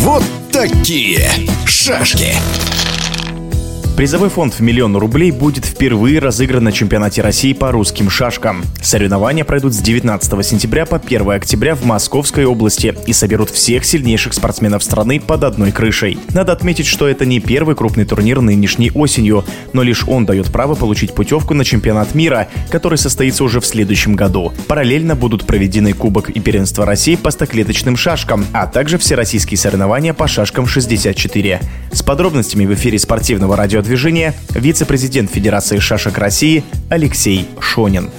Вот такие шашки. Призовой фонд в миллион рублей будет впервые разыгран на чемпионате России по русским шашкам. Соревнования пройдут с 19 сентября по 1 октября в Московской области и соберут всех сильнейших спортсменов страны под одной крышей. Надо отметить, что это не первый крупный турнир нынешней осенью, но лишь он дает право получить путевку на чемпионат мира, который состоится уже в следующем году. Параллельно будут проведены Кубок и Первенство России по стоклеточным шашкам, а также всероссийские соревнования по шашкам 64. С подробностями в эфире спортивного радио движения вице-президент Федерации шашек России Алексей Шонин.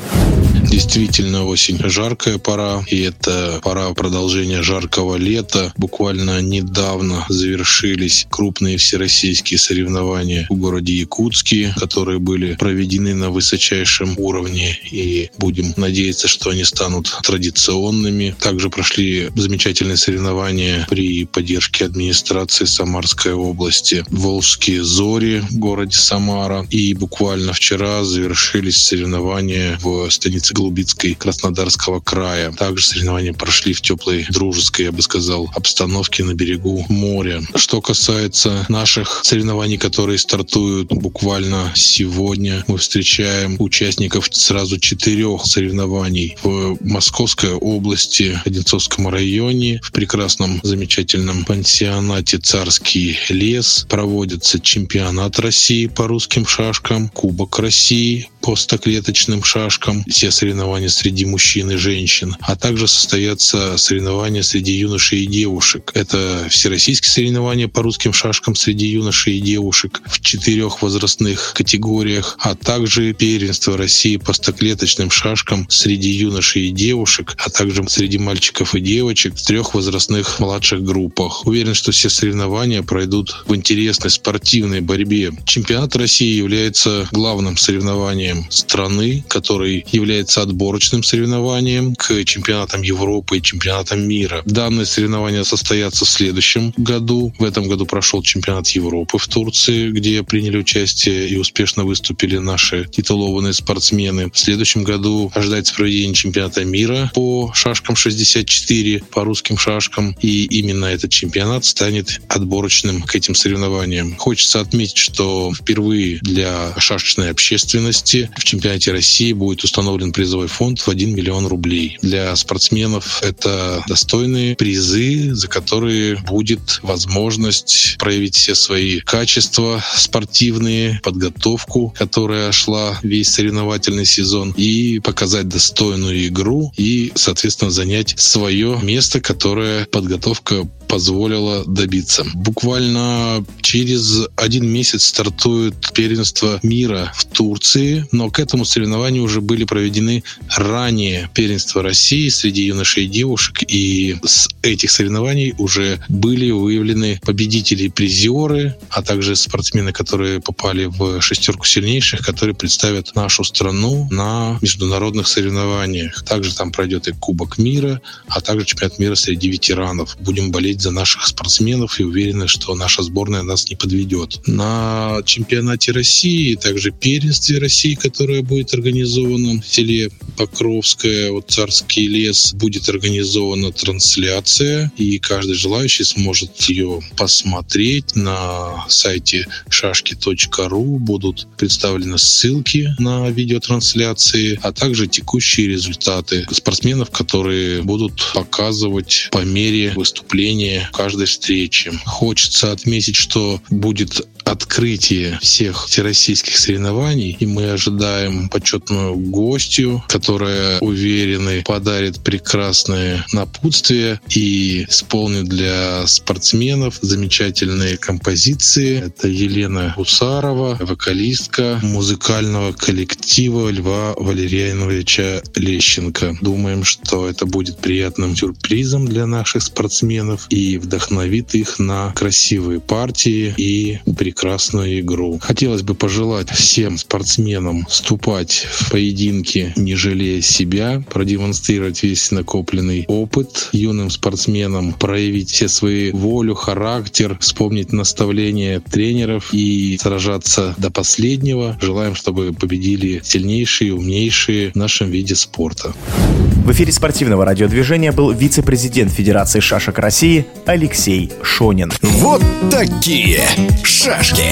Действительно, осень жаркая пора, и это пора продолжения жаркого лета. Буквально недавно завершились крупные всероссийские соревнования в городе Якутске, которые были проведены на высочайшем уровне, и будем надеяться, что они станут традиционными. Также прошли замечательные соревнования при поддержке администрации Самарской области. Волжские зори в городе Самара. И буквально вчера завершились соревнования в станице Голубицкой Краснодарского края. Также соревнования прошли в теплой, дружеской, я бы сказал, обстановке на берегу моря. Что касается наших соревнований, которые стартуют буквально сегодня, мы встречаем участников сразу четырех соревнований в Московской области, Одинцовском районе, в прекрасном, замечательном пансионате «Царский лес» проводится чемпионат России по русским шашкам, Кубок России по стоклеточным шашкам, все соревнования среди мужчин и женщин, а также состоятся соревнования среди юношей и девушек. Это всероссийские соревнования по русским шашкам среди юношей и девушек в четырех возрастных категориях, а также первенство России по стоклеточным шашкам среди юношей и девушек, а также среди мальчиков и девочек в трех возрастных младших группах. Уверен, что все соревнования пройдут в интересной спортивной борьбе. Чемпионат России является главным соревнованием страны, который является отборочным соревнованием к чемпионатам Европы и чемпионатам мира. Данные соревнования состоятся в следующем году. В этом году прошел чемпионат Европы в Турции, где приняли участие и успешно выступили наши титулованные спортсмены. В следующем году ожидается проведение чемпионата мира по шашкам 64, по русским шашкам. И именно этот чемпионат станет отборочным к этим соревнованиям. Хочется отметить, что впервые для шашечной общественности в чемпионате России будет установлен призовой фонд в 1 миллион рублей. Для спортсменов это достойные призы, за которые будет возможность проявить все свои качества спортивные, подготовку, которая шла весь соревновательный сезон, и показать достойную игру и, соответственно, занять свое место, которое подготовка позволила добиться. Буквально через один месяц стартует первенство мира в Турции, но к этому соревнованию уже были проведены ранее первенства России среди юношей и девушек, и с этих соревнований уже были выявлены победители и призеры, а также спортсмены, которые попали в шестерку сильнейших, которые представят нашу страну на международных соревнованиях. Также там пройдет и Кубок мира, а также чемпионат мира среди ветеранов. Будем болеть за наших спортсменов и уверены, что наша сборная нас не подведет. На чемпионате России, также первенстве России, которое будет организовано в селе えっ? Покровское, вот Царский лес, будет организована трансляция, и каждый желающий сможет ее посмотреть на сайте шашки.ру. Будут представлены ссылки на видеотрансляции, а также текущие результаты спортсменов, которые будут показывать по мере выступления каждой встречи. Хочется отметить, что будет открытие всех всероссийских соревнований, и мы ожидаем почетную гостью, которая, уверены, подарит прекрасное напутствие и исполнит для спортсменов замечательные композиции. Это Елена Гусарова, вокалистка музыкального коллектива Льва Валерьяновича Лещенко. Думаем, что это будет приятным сюрпризом для наших спортсменов. И вдохновит их на красивые партии и прекрасную игру. Хотелось бы пожелать всем спортсменам вступать в поединки, не жалея себя, продемонстрировать весь накопленный опыт юным спортсменам, проявить все свои волю, характер, вспомнить наставления тренеров и сражаться до последнего. Желаем, чтобы победили сильнейшие, умнейшие в нашем виде спорта. В эфире спортивного радиодвижения был вице-президент Федерации шашек России Алексей Шонин. Вот такие шашки.